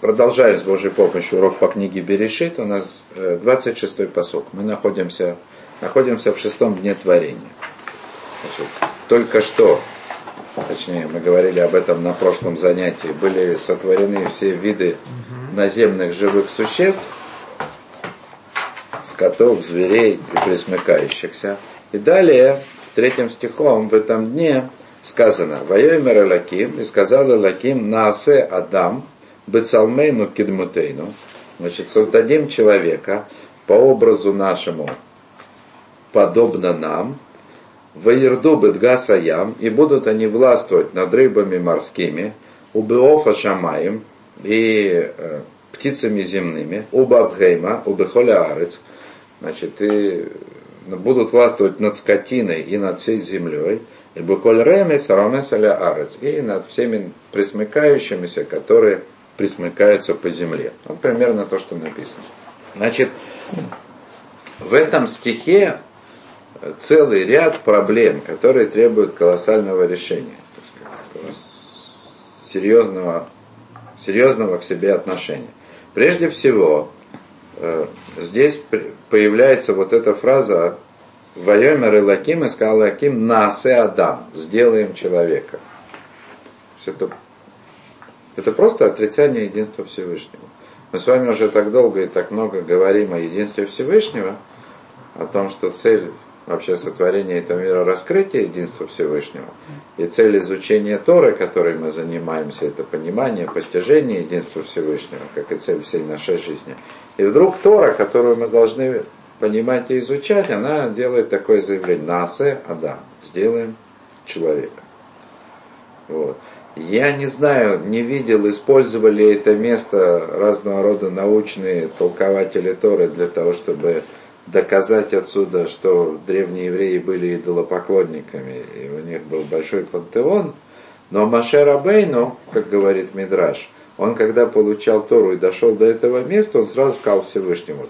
продолжаем с Божьей помощью урок по книге Берешит. У нас 26-й посок. Мы находимся, находимся в шестом дне творения. Значит, только что, точнее, мы говорили об этом на прошлом занятии, были сотворены все виды наземных живых существ, скотов, зверей и присмыкающихся. И далее, третьим стихом в этом дне сказано, «Воемер Элаким, и сказал Элаким, Наасе Адам, Бецалмейну Кидмутейну, значит, создадим человека по образу нашему, подобно нам, Ваерду Бедгасаям, и будут они властвовать над рыбами морскими, Убеофа Шамаем, и э, птицами земными, Убабхейма, Убехоля Арец, значит, и будут властвовать над скотиной и над всей землей, и Буколь Ремес, Ромес Арец, и над всеми присмыкающимися, которые присмыкаются по земле. Вот примерно то, что написано. Значит, в этом стихе целый ряд проблем, которые требуют колоссального решения, серьезного, серьезного к себе отношения. Прежде всего, э, здесь появляется вот эта фраза «Вайомер и Лаким и сказал Лаким насе Адам» «сделаем человека». Это, это просто отрицание единства Всевышнего. Мы с вами уже так долго и так много говорим о единстве Всевышнего, о том, что цель вообще сотворения этого мира раскрытие единства Всевышнего. И цель изучения Торы, которой мы занимаемся, это понимание, постижение единства Всевышнего, как и цель всей нашей жизни. И вдруг Тора, которую мы должны понимать и изучать, она делает такое заявление. Насе Адам. Сделаем человека. Вот. Я не знаю, не видел, использовали это место разного рода научные толкователи Торы для того, чтобы доказать отсюда, что древние евреи были идолопоклонниками, и у них был большой пантеон. Но Маше Рабейну, как говорит Мидраш, он когда получал Тору и дошел до этого места, он сразу сказал Всевышнему,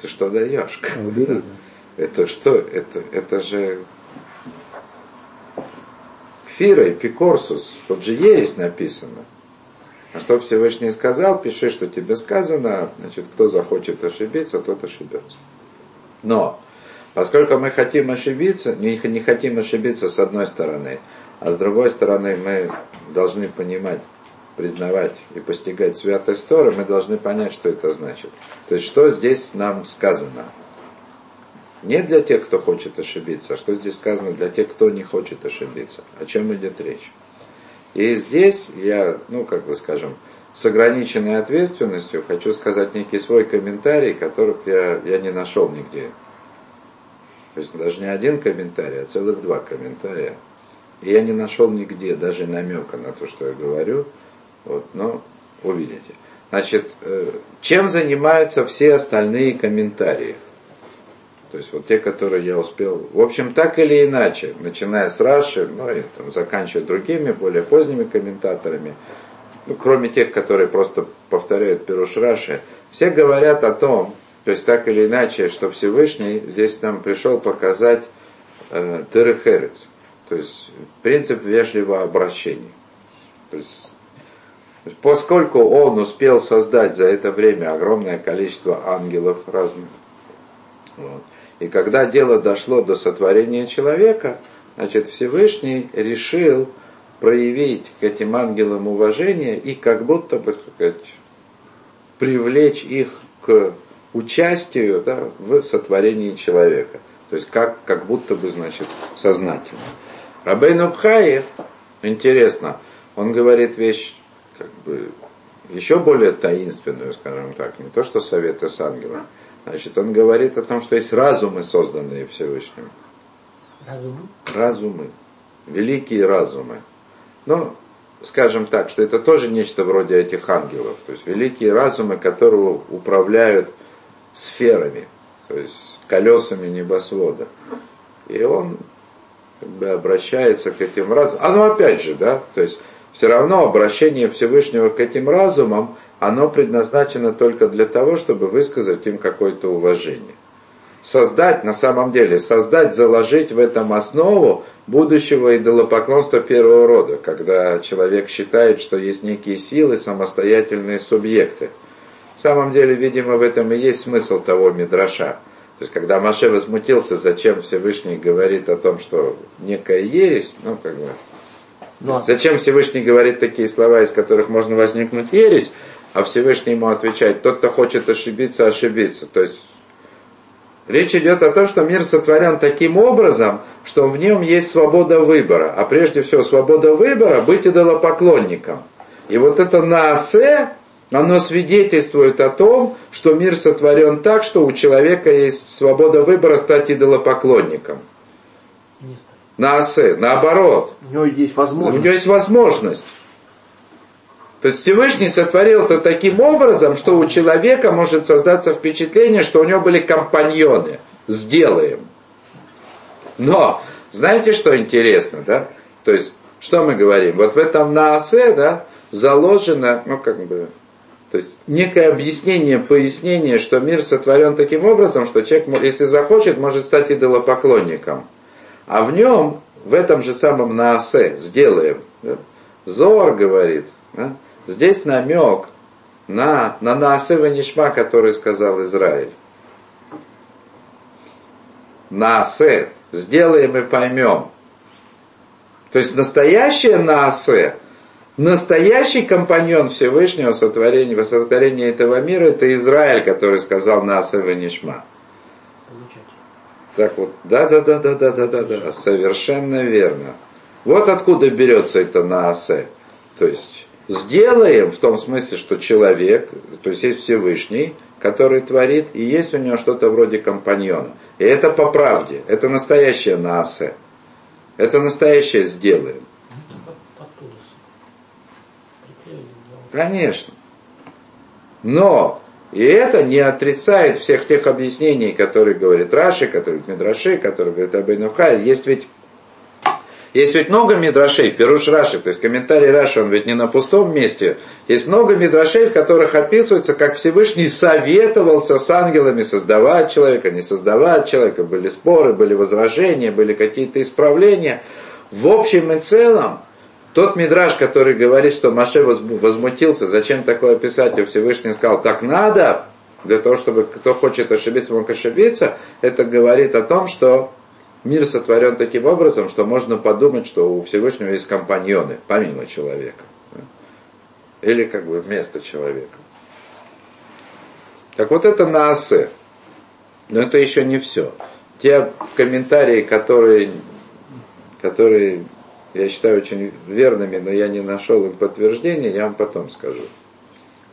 ты что даешь? Это что? Это, это же Фира, Эпикорсус, тут же ересь написано. А что Всевышний сказал, пиши, что тебе сказано, значит, кто захочет ошибиться, тот ошибется. Но, поскольку мы хотим ошибиться, не, не хотим ошибиться с одной стороны, а с другой стороны мы должны понимать, признавать и постигать святость Торы, мы должны понять, что это значит. То есть, что здесь нам сказано. Не для тех, кто хочет ошибиться, а что здесь сказано для тех, кто не хочет ошибиться. О чем идет речь? И здесь я, ну, как бы скажем, с ограниченной ответственностью хочу сказать некий свой комментарий, которых я, я не нашел нигде. То есть даже не один комментарий, а целых два комментария. И я не нашел нигде даже намека на то, что я говорю. Вот, но увидите. Значит, э, чем занимаются все остальные комментарии? То есть вот те, которые я успел, в общем, так или иначе, начиная с Раши, ну и там, заканчивая другими, более поздними комментаторами, ну, кроме тех, которые просто повторяют Пируш Раши, все говорят о том, то есть так или иначе, что Всевышний здесь нам пришел показать э, Терехерец, то есть принцип вежливого обращения. То есть, поскольку он успел создать за это время огромное количество ангелов разных, вот, и когда дело дошло до сотворения человека, значит, Всевышний решил проявить к этим ангелам уважение и как будто бы сказать, привлечь их к участию да, в сотворении человека. То есть как, как будто бы, значит, сознательно. Рабейн Абхаев, интересно, он говорит вещь как бы еще более таинственную, скажем так, не то что советы с ангелом, Значит, он говорит о том, что есть разумы, созданные Всевышним. Разумы? Разумы. Великие разумы. Но, скажем так, что это тоже нечто вроде этих ангелов. То есть великие разумы, которые управляют сферами, то есть колесами небосвода. И он как бы обращается к этим разумам. А ну опять же, да, то есть все равно обращение Всевышнего к этим разумам – оно предназначено только для того, чтобы высказать им какое-то уважение. создать, на самом деле, создать, заложить в этом основу будущего идолопоклонства первого рода, когда человек считает, что есть некие силы, самостоятельные субъекты. На самом деле, видимо, в этом и есть смысл того Мидраша. То есть, когда Маше возмутился, зачем Всевышний говорит о том, что некая ересь, ну, как бы, да. Зачем Всевышний говорит такие слова, из которых можно возникнуть ересь, а Всевышний ему отвечает, тот, кто хочет ошибиться, ошибиться. То есть речь идет о том, что мир сотворен таким образом, что в нем есть свобода выбора. А прежде всего свобода выбора быть идолопоклонником. И вот это наасе, оно свидетельствует о том, что мир сотворен так, что у человека есть свобода выбора стать идолопоклонником. Наасе, наоборот. У него есть возможность. У него есть возможность. То есть Всевышний сотворил это таким образом, что у человека может создаться впечатление, что у него были компаньоны. Сделаем. Но, знаете, что интересно, да? То есть, что мы говорим? Вот в этом наасе, да, заложено, ну, как бы, то есть, некое объяснение, пояснение, что мир сотворен таким образом, что человек, если захочет, может стать идолопоклонником. А в нем, в этом же самом наасе, сделаем. Да? Зор говорит, да? Здесь намек на, на Наасева Нишма, который сказал Израиль. Наасе. Сделаем и поймем. То есть настоящее Наасе, настоящий компаньон Всевышнего сотворения, сотворения этого мира, это Израиль, который сказал Наасе Нишма. Так вот, да, да, да, да, да, да, да, да, совершенно верно. Вот откуда берется это Наасе. То есть сделаем в том смысле, что человек, то есть есть Всевышний, который творит, и есть у него что-то вроде компаньона. И это по правде, это настоящее наасе. Это настоящее сделаем. Конечно. Но и это не отрицает всех тех объяснений, которые говорит Раши, которые говорит Медраши, которые говорит Абейнухай. Есть ведь есть ведь много мидрашей, Перуш Раши, то есть комментарий Раши, он ведь не на пустом месте. Есть много мидрашей, в которых описывается, как Всевышний советовался с ангелами создавать человека, не создавать человека. Были споры, были возражения, были какие-то исправления. В общем и целом, тот мидраж, который говорит, что Маше возмутился, зачем такое писать, и Всевышний сказал, так надо, для того, чтобы кто хочет ошибиться, мог ошибиться, это говорит о том, что мир сотворен таким образом, что можно подумать, что у Всевышнего есть компаньоны, помимо человека. Или как бы вместо человека. Так вот это наасе. Но это еще не все. Те комментарии, которые, которые я считаю очень верными, но я не нашел им подтверждения, я вам потом скажу.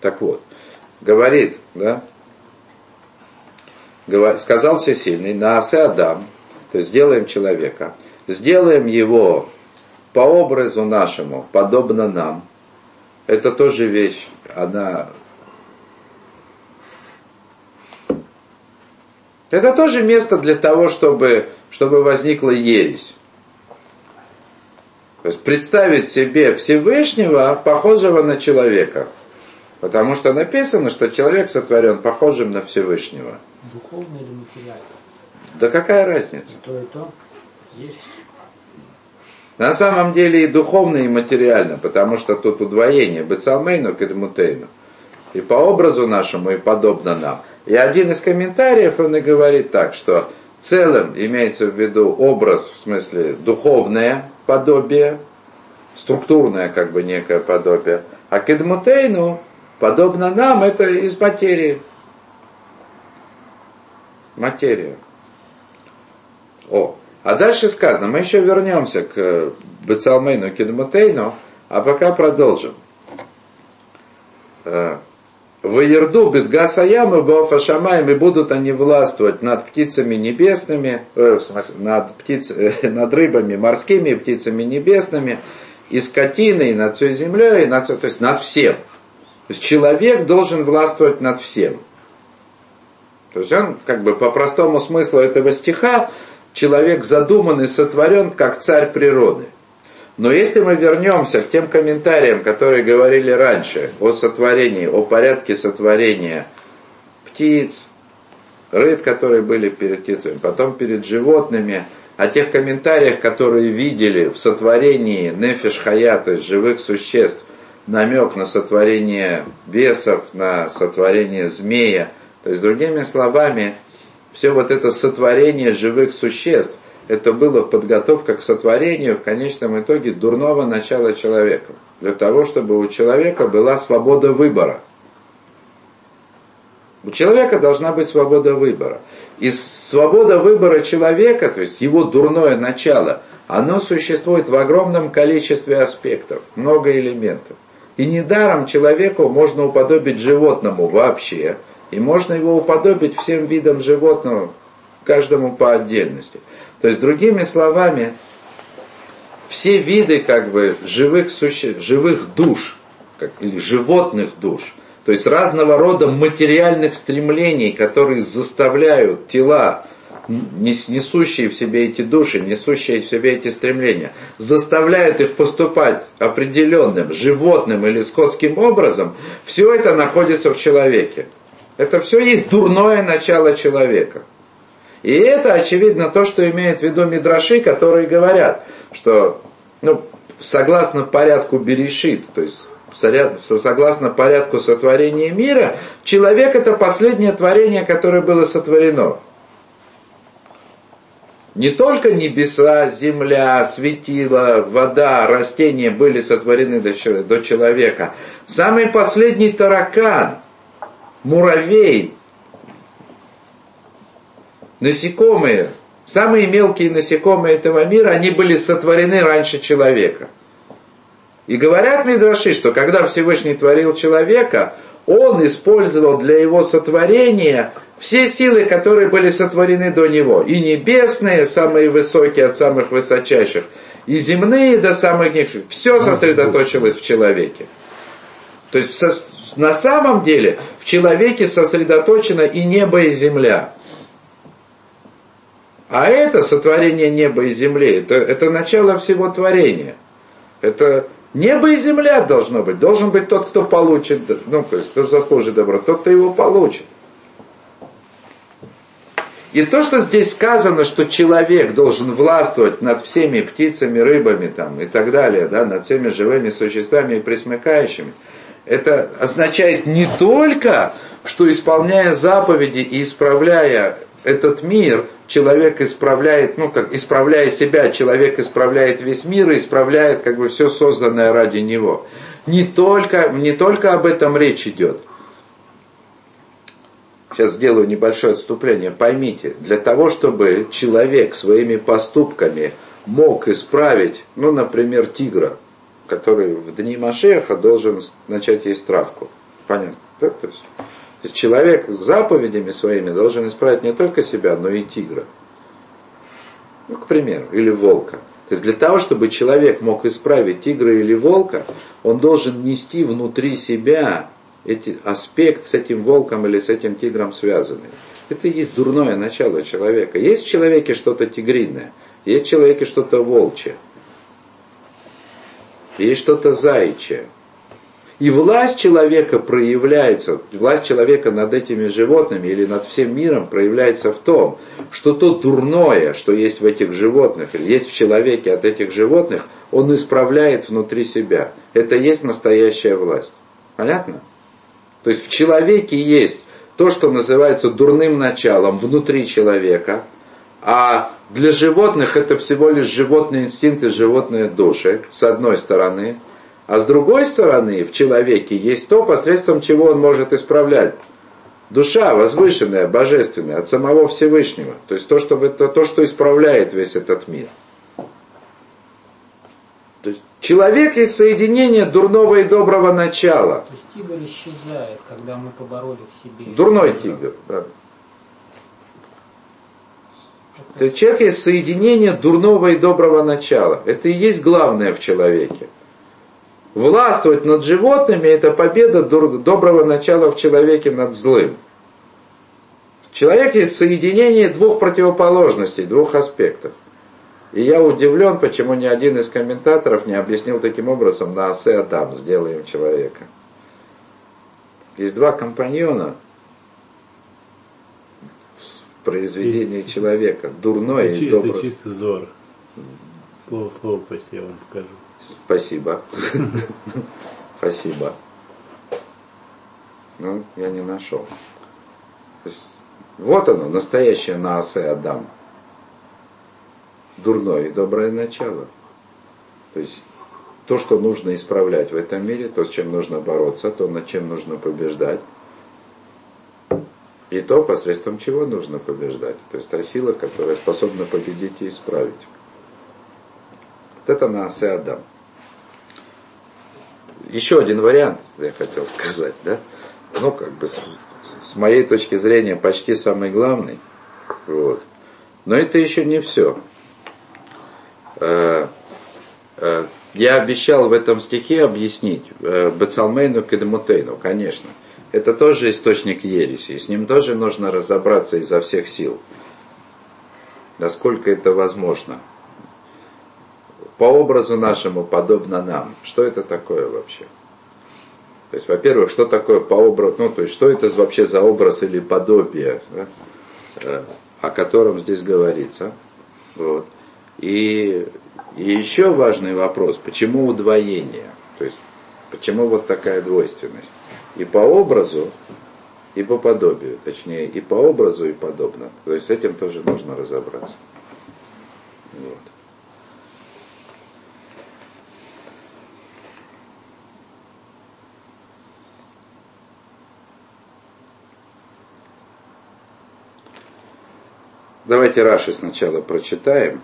Так вот, говорит, да, сказал Всесильный, Наасе Адам, то есть сделаем человека, сделаем его по образу нашему, подобно нам. Это тоже вещь, она... Это тоже место для того, чтобы, чтобы возникла ересь. То есть представить себе Всевышнего, похожего на человека. Потому что написано, что человек сотворен похожим на Всевышнего. Духовно или материально? Да какая разница? То, и то есть. На самом деле и духовно, и материально, потому что тут удвоение. Бецалмейну, Кедмутейну. И по образу нашему, и подобно нам. И один из комментариев, он и говорит так, что целым имеется в виду образ, в смысле духовное подобие, структурное как бы некое подобие. А Кедмутейну, подобно нам, это из материи. Материя. О, а дальше сказано, мы еще вернемся к Бецалмейну Кедмутейну, а пока продолжим. Э, Ваерду Бетгасаям и Бафашамаем, и будут они властвовать над птицами небесными, э, над, птиц, э, над рыбами морскими, птицами небесными, и скотиной, и над всей землей, и над, то есть над всем. То есть человек должен властвовать над всем. То есть он, как бы по простому смыслу этого стиха, человек задуман и сотворен как царь природы. Но если мы вернемся к тем комментариям, которые говорили раньше о сотворении, о порядке сотворения птиц, рыб, которые были перед птицами, потом перед животными, о тех комментариях, которые видели в сотворении нефиш хая, то есть живых существ, намек на сотворение бесов, на сотворение змея. То есть, другими словами, все вот это сотворение живых существ, это было подготовка к сотворению в конечном итоге дурного начала человека. Для того, чтобы у человека была свобода выбора. У человека должна быть свобода выбора. И свобода выбора человека, то есть его дурное начало, оно существует в огромном количестве аспектов, много элементов. И недаром человеку можно уподобить животному вообще, и можно его уподобить всем видам животного, каждому по отдельности. То есть, другими словами, все виды как бы живых, суще... живых душ, как, или животных душ, то есть разного рода материальных стремлений, которые заставляют тела, несущие в себе эти души, несущие в себе эти стремления, заставляют их поступать определенным животным или скотским образом, все это находится в человеке. Это все есть дурное начало человека. И это, очевидно, то, что имеют в виду мидраши, которые говорят, что ну, согласно порядку Берешит, то есть согласно порядку сотворения мира, человек это последнее творение, которое было сотворено. Не только небеса, земля, светила, вода, растения были сотворены до человека. Самый последний таракан, муравей, насекомые, самые мелкие насекомые этого мира, они были сотворены раньше человека. И говорят Мидраши, что когда Всевышний творил человека, он использовал для его сотворения все силы, которые были сотворены до него. И небесные, самые высокие от самых высочайших, и земные до самых низших. Все сосредоточилось в человеке. То есть на самом деле в человеке сосредоточено и небо, и земля. А это сотворение неба и земли, это, это начало всего творения. Это небо и земля должно быть. Должен быть тот, кто получит, ну, то есть, кто заслужит добро, тот, кто его получит. И то, что здесь сказано, что человек должен властвовать над всеми птицами, рыбами там, и так далее, да, над всеми живыми существами и присмыкающими, это означает не только, что исполняя заповеди и исправляя этот мир, человек исправляет, ну как, исправляя себя, человек исправляет весь мир и исправляет как бы все созданное ради него. Не только, не только об этом речь идет. Сейчас сделаю небольшое отступление. Поймите, для того, чтобы человек своими поступками мог исправить, ну, например, тигра, который в дни Машеха должен начать есть травку. Понятно? Да? То есть, человек с заповедями своими должен исправить не только себя, но и тигра. Ну, к примеру, или волка. То есть для того, чтобы человек мог исправить тигра или волка, он должен нести внутри себя эти, аспект с этим волком или с этим тигром связанный. Это и есть дурное начало человека. Есть в человеке что-то тигриное, есть в человеке что-то волчье, есть что-то заячье. И власть человека проявляется, власть человека над этими животными или над всем миром проявляется в том, что то дурное, что есть в этих животных, или есть в человеке от этих животных, он исправляет внутри себя. Это есть настоящая власть. Понятно? То есть в человеке есть то, что называется дурным началом внутри человека, а для животных это всего лишь животные инстинкты, животные души, с одной стороны – а с другой стороны, в человеке есть то, посредством чего он может исправлять. Душа возвышенная, божественная, от самого Всевышнего. То есть то, что, это, то, что исправляет весь этот мир. То есть человек есть соединение дурного и доброго начала. То есть тигр исчезает, когда мы побороли в себе. Дурной тигр, да. То есть человек есть соединение дурного и доброго начала. Это и есть главное в человеке. Властвовать над животными – это победа доброго начала в человеке над злым. Человек есть соединение двух противоположностей, двух аспектов. И я удивлен, почему ни один из комментаторов не объяснил таким образом на Асе Адам, сделаем человека. Есть два компаньона произведение человека, дурное и Это доброе. чисто зор. Слово слово пусть я вам покажу. Спасибо. Спасибо. Ну, я не нашел. Вот оно, настоящее Наасе Адам. Дурное и доброе начало. То есть то, что нужно исправлять в этом мире, то, с чем нужно бороться, то, над чем нужно побеждать. И то, посредством чего нужно побеждать. То есть та сила, которая способна победить и исправить. Вот это Наасе Адам. Еще один вариант, я хотел сказать, да? Ну, как бы с, с моей точки зрения почти самый главный. Вот. Но это еще не все. Э, э, Я обещал в этом стихе объяснить э, Бецалмейну Кедемутейну, конечно. Это тоже источник ереси, и с ним тоже нужно разобраться изо всех сил. Насколько это возможно. По образу нашему подобно нам. Что это такое вообще? То есть, во-первых, что такое по образу, ну, то есть, что это вообще за образ или подобие, да, э, о котором здесь говорится. Вот. И, и еще важный вопрос, почему удвоение? То есть, почему вот такая двойственность? И по образу, и по подобию, точнее, и по образу, и подобно. То есть с этим тоже нужно разобраться. Вот. Давайте Раши сначала прочитаем,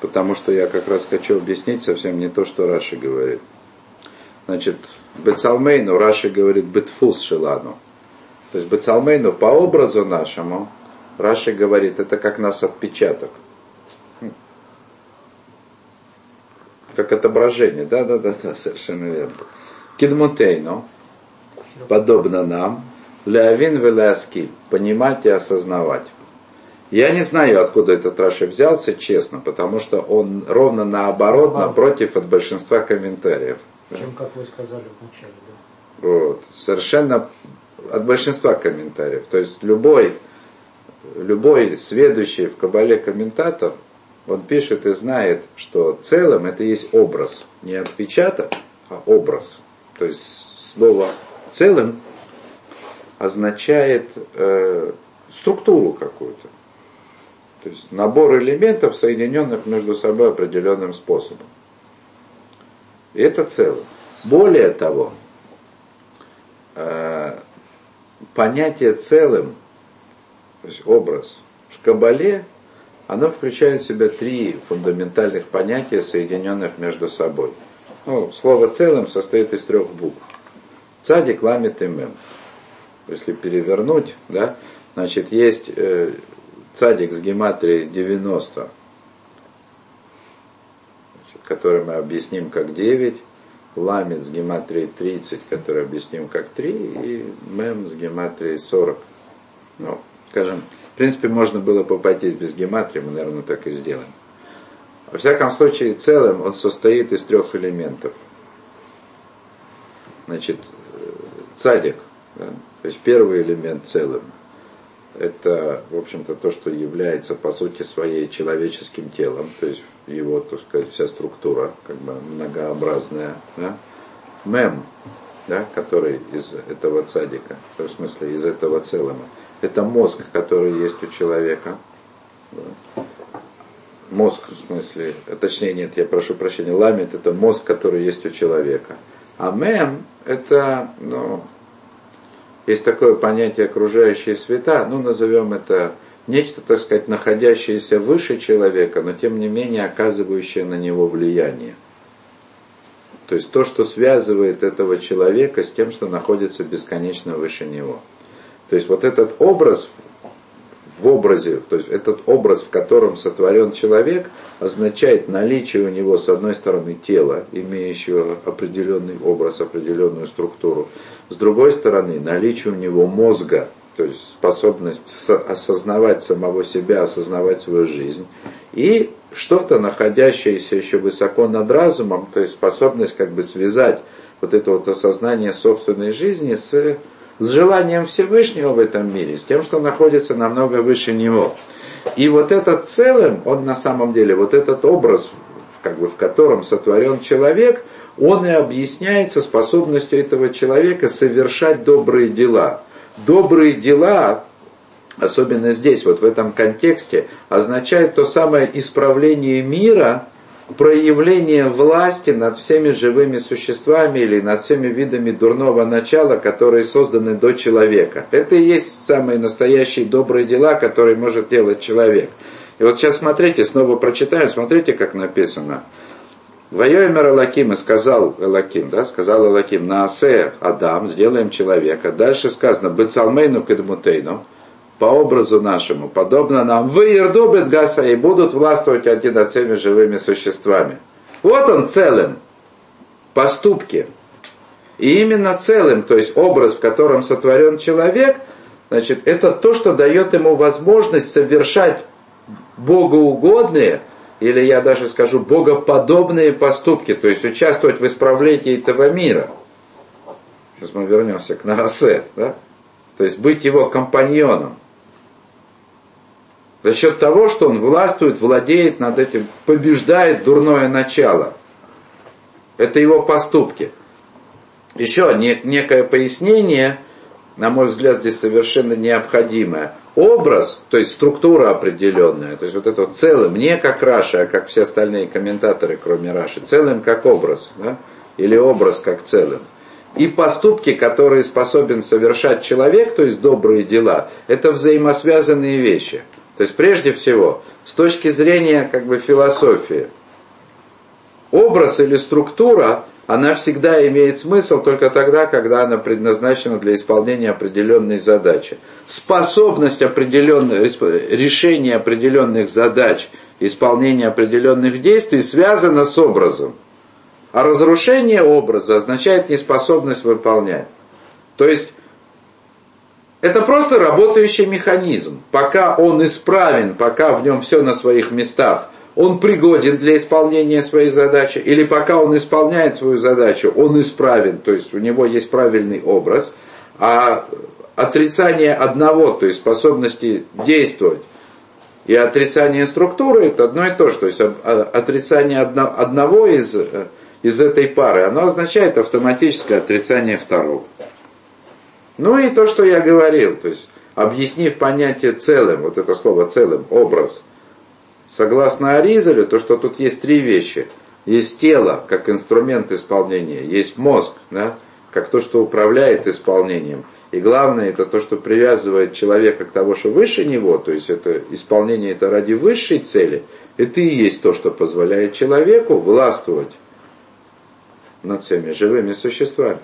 потому что я как раз хочу объяснить совсем не то, что Раши говорит. Значит, Бецалмейну Раши говорит Бетфус Шилану. То есть Бецалмейну по образу нашему Раши говорит, это как наш отпечаток. Как отображение, да, да, да, да, совершенно верно. Кидмутейну, подобно нам, Леовин Веляски, понимать и осознавать. Я не знаю, откуда этот Раши взялся, честно, потому что он ровно наоборот, напротив от большинства комментариев. Чем, как вы сказали вначале, да. Вот. Совершенно от большинства комментариев. То есть любой, любой следующий в Кабале комментатор, он пишет и знает, что целым это есть образ. Не отпечаток, а образ. То есть слово целым означает э, структуру какую-то. То есть набор элементов, соединенных между собой определенным способом. Это целое. Более того, э, понятие целым, то есть образ в Кабале, оно включает в себя три фундаментальных понятия, соединенных между собой. Ну, слово целым состоит из трех букв. Цадик, ламит и мем. Если перевернуть, да, значит, есть э, цадик с гематрией 90, который мы объясним как 9, ламит с гематрией 30, который объясним как 3, и мем с гематрией 40. Ну, скажем, в принципе, можно было бы обойтись без гематрии, мы, наверное, так и сделаем. Во всяком случае, целым он состоит из трех элементов. Значит, цадик, да, то есть первый элемент целым, это, в общем-то, то, что является, по сути своей, человеческим телом, то есть его, так сказать, вся структура, как бы многообразная. Да? Мем, да, который из этого цадика, в смысле из этого целого, это мозг, который есть у человека. Да? Мозг, в смысле, точнее нет, я прошу прощения, ламит это мозг, который есть у человека. А мем это, ну, есть такое понятие окружающие света, ну, назовем это нечто, так сказать, находящееся выше человека, но тем не менее оказывающее на него влияние. То есть то, что связывает этого человека с тем, что находится бесконечно выше него. То есть вот этот образ в образе, то есть этот образ, в котором сотворен человек, означает наличие у него, с одной стороны, тела, имеющего определенный образ, определенную структуру, с другой стороны, наличие у него мозга, то есть способность осознавать самого себя, осознавать свою жизнь, и что-то, находящееся еще высоко над разумом, то есть способность как бы связать вот это вот осознание собственной жизни с с желанием Всевышнего в этом мире, с тем, что находится намного выше него. И вот этот целым, он на самом деле, вот этот образ, как бы, в котором сотворен человек, он и объясняется способностью этого человека совершать добрые дела. Добрые дела, особенно здесь, вот в этом контексте, означают то самое исправление мира, проявление власти над всеми живыми существами или над всеми видами дурного начала, которые созданы до человека. Это и есть самые настоящие добрые дела, которые может делать человек. И вот сейчас смотрите, снова прочитаем, смотрите, как написано. Воемер Элаким и сказал Элаким, да, сказал Элаким, на Асе Адам, сделаем человека. Дальше сказано, Бецалмейну Кедмутейну, по образу нашему, подобно нам, вы Ирдубет Гаса и будут властвовать один над всеми живыми существами. Вот он целым, поступки. И именно целым, то есть образ, в котором сотворен человек, значит, это то, что дает ему возможность совершать богоугодные, или я даже скажу, богоподобные поступки, то есть участвовать в исправлении этого мира. Сейчас мы вернемся к Наасе, да? То есть быть его компаньоном. За счет того, что он властвует, владеет над этим, побеждает дурное начало. Это его поступки. Еще некое пояснение, на мой взгляд, здесь совершенно необходимое – образ, то есть структура определенная, то есть вот это вот целым, не как Раша, а как все остальные комментаторы, кроме Раши, целым как образ, да? или образ как целым. И поступки, которые способен совершать человек, то есть добрые дела, это взаимосвязанные вещи. То есть прежде всего, с точки зрения как бы философии, образ или структура она всегда имеет смысл только тогда, когда она предназначена для исполнения определенной задачи. Способность определенных, решения определенных задач, исполнения определенных действий связана с образом. А разрушение образа означает неспособность выполнять. То есть это просто работающий механизм. Пока он исправен, пока в нем все на своих местах, он пригоден для исполнения своей задачи, или пока он исполняет свою задачу, он исправен, то есть у него есть правильный образ, а отрицание одного, то есть способности действовать, и отрицание структуры это одно и то же. То есть отрицание одного из, из этой пары, оно означает автоматическое отрицание второго. Ну и то, что я говорил, то есть объяснив понятие целым, вот это слово целым, образ – Согласно Аризалю, то, что тут есть три вещи. Есть тело, как инструмент исполнения, есть мозг, да, как то, что управляет исполнением. И главное, это то, что привязывает человека к тому, что выше него, то есть это исполнение это ради высшей цели, это и есть то, что позволяет человеку властвовать над всеми живыми существами.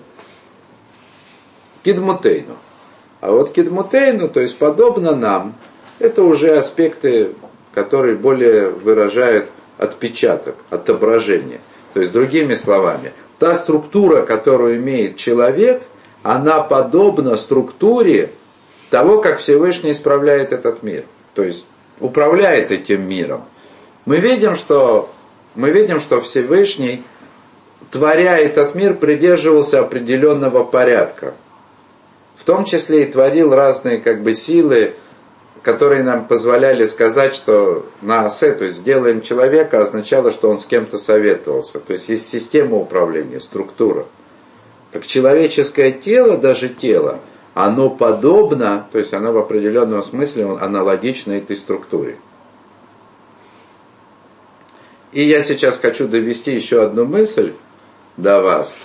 Кидмутейну. А вот кидмутейну, то есть подобно нам, это уже аспекты который более выражает отпечаток, отображение. То есть, другими словами, та структура, которую имеет человек, она подобна структуре того, как Всевышний исправляет этот мир. То есть, управляет этим миром. Мы видим, что, мы видим, что Всевышний, творя этот мир, придерживался определенного порядка. В том числе и творил разные как бы силы, которые нам позволяли сказать, что на асе, то есть делаем человека, означало, что он с кем-то советовался. То есть есть система управления, структура. Как человеческое тело, даже тело, оно подобно, то есть оно в определенном смысле аналогично этой структуре. И я сейчас хочу довести еще одну мысль до вас.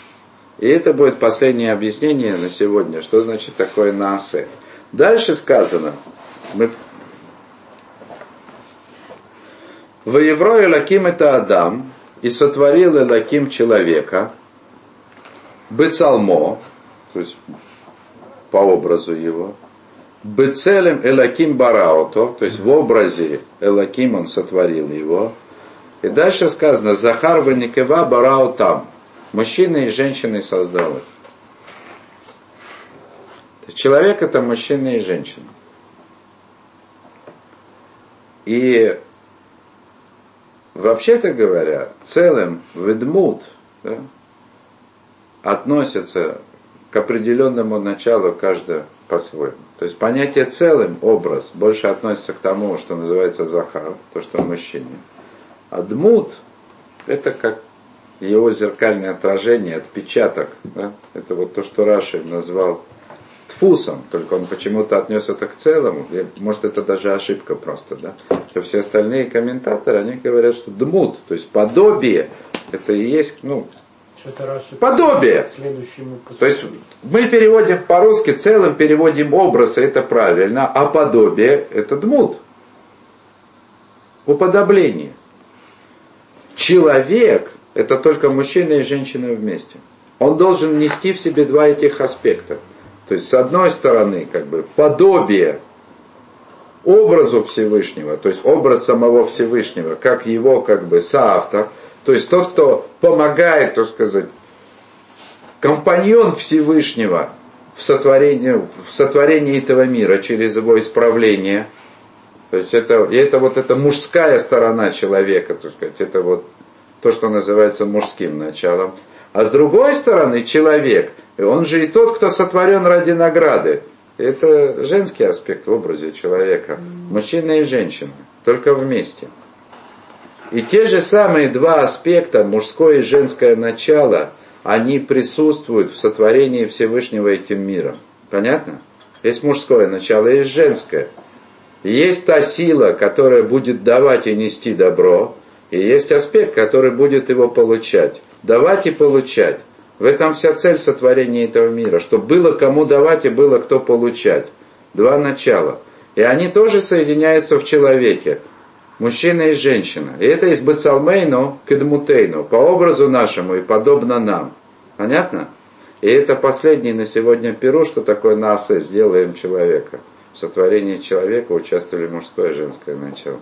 И это будет последнее объяснение на сегодня, что значит такое наасе. Дальше сказано, мы... Воевро Элаким это Адам, и сотворил Элаким человека, Бецалмо, то есть по образу его, Бецелем Элаким Бараото, то есть в образе Элаким он сотворил его. И дальше сказано, Захар Ваникева Барао там. Мужчина и женщины создал их. Человек это мужчина и женщина. И вообще-то говоря, целым ведмут да, относится к определенному началу каждое по-своему. То есть понятие целым, образ, больше относится к тому, что называется захар, то, что мужчине. А дмут – это как его зеркальное отражение, отпечаток. Да? Это вот то, что Раши назвал тфусом, только он почему-то отнес это к целому. Может, это даже ошибка просто, да? Что все остальные комментаторы, они говорят, что дмут, то есть подобие, это и есть, ну, подобие. То есть мы переводим по-русски целым, переводим образ, и это правильно, а подобие это дмут. Уподобление. Человек это только мужчина и женщина вместе. Он должен нести в себе два этих аспекта. То есть, с одной стороны, как бы подобие образу Всевышнего, то есть образ самого Всевышнего, как его как бы соавтор, то есть тот, кто помогает, так сказать, компаньон Всевышнего в сотворении, в сотворении этого мира через его исправление. То есть это, это вот эта мужская сторона человека, так сказать, это вот то, что называется мужским началом. А с другой стороны, человек, он же и тот, кто сотворен ради награды. Это женский аспект в образе человека. Мужчина и женщина, только вместе. И те же самые два аспекта, мужское и женское начало, они присутствуют в сотворении Всевышнего этим миром. Понятно? Есть мужское начало, есть женское. Есть та сила, которая будет давать и нести добро, и есть аспект, который будет его получать. Давать и получать. В этом вся цель сотворения этого мира, чтобы было кому давать и было кто получать. Два начала. И они тоже соединяются в человеке. Мужчина и женщина. И это из Бацалмейну к Эдмутейну, по образу нашему и подобно нам. Понятно? И это последний на сегодня перу, что такое наса сделаем человека. В сотворении человека участвовали мужское и женское начало.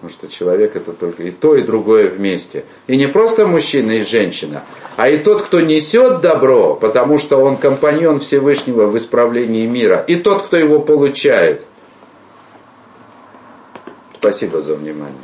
Потому что человек это только и то, и другое вместе. И не просто мужчина и женщина, а и тот, кто несет добро, потому что он компаньон Всевышнего в исправлении мира, и тот, кто его получает. Спасибо за внимание.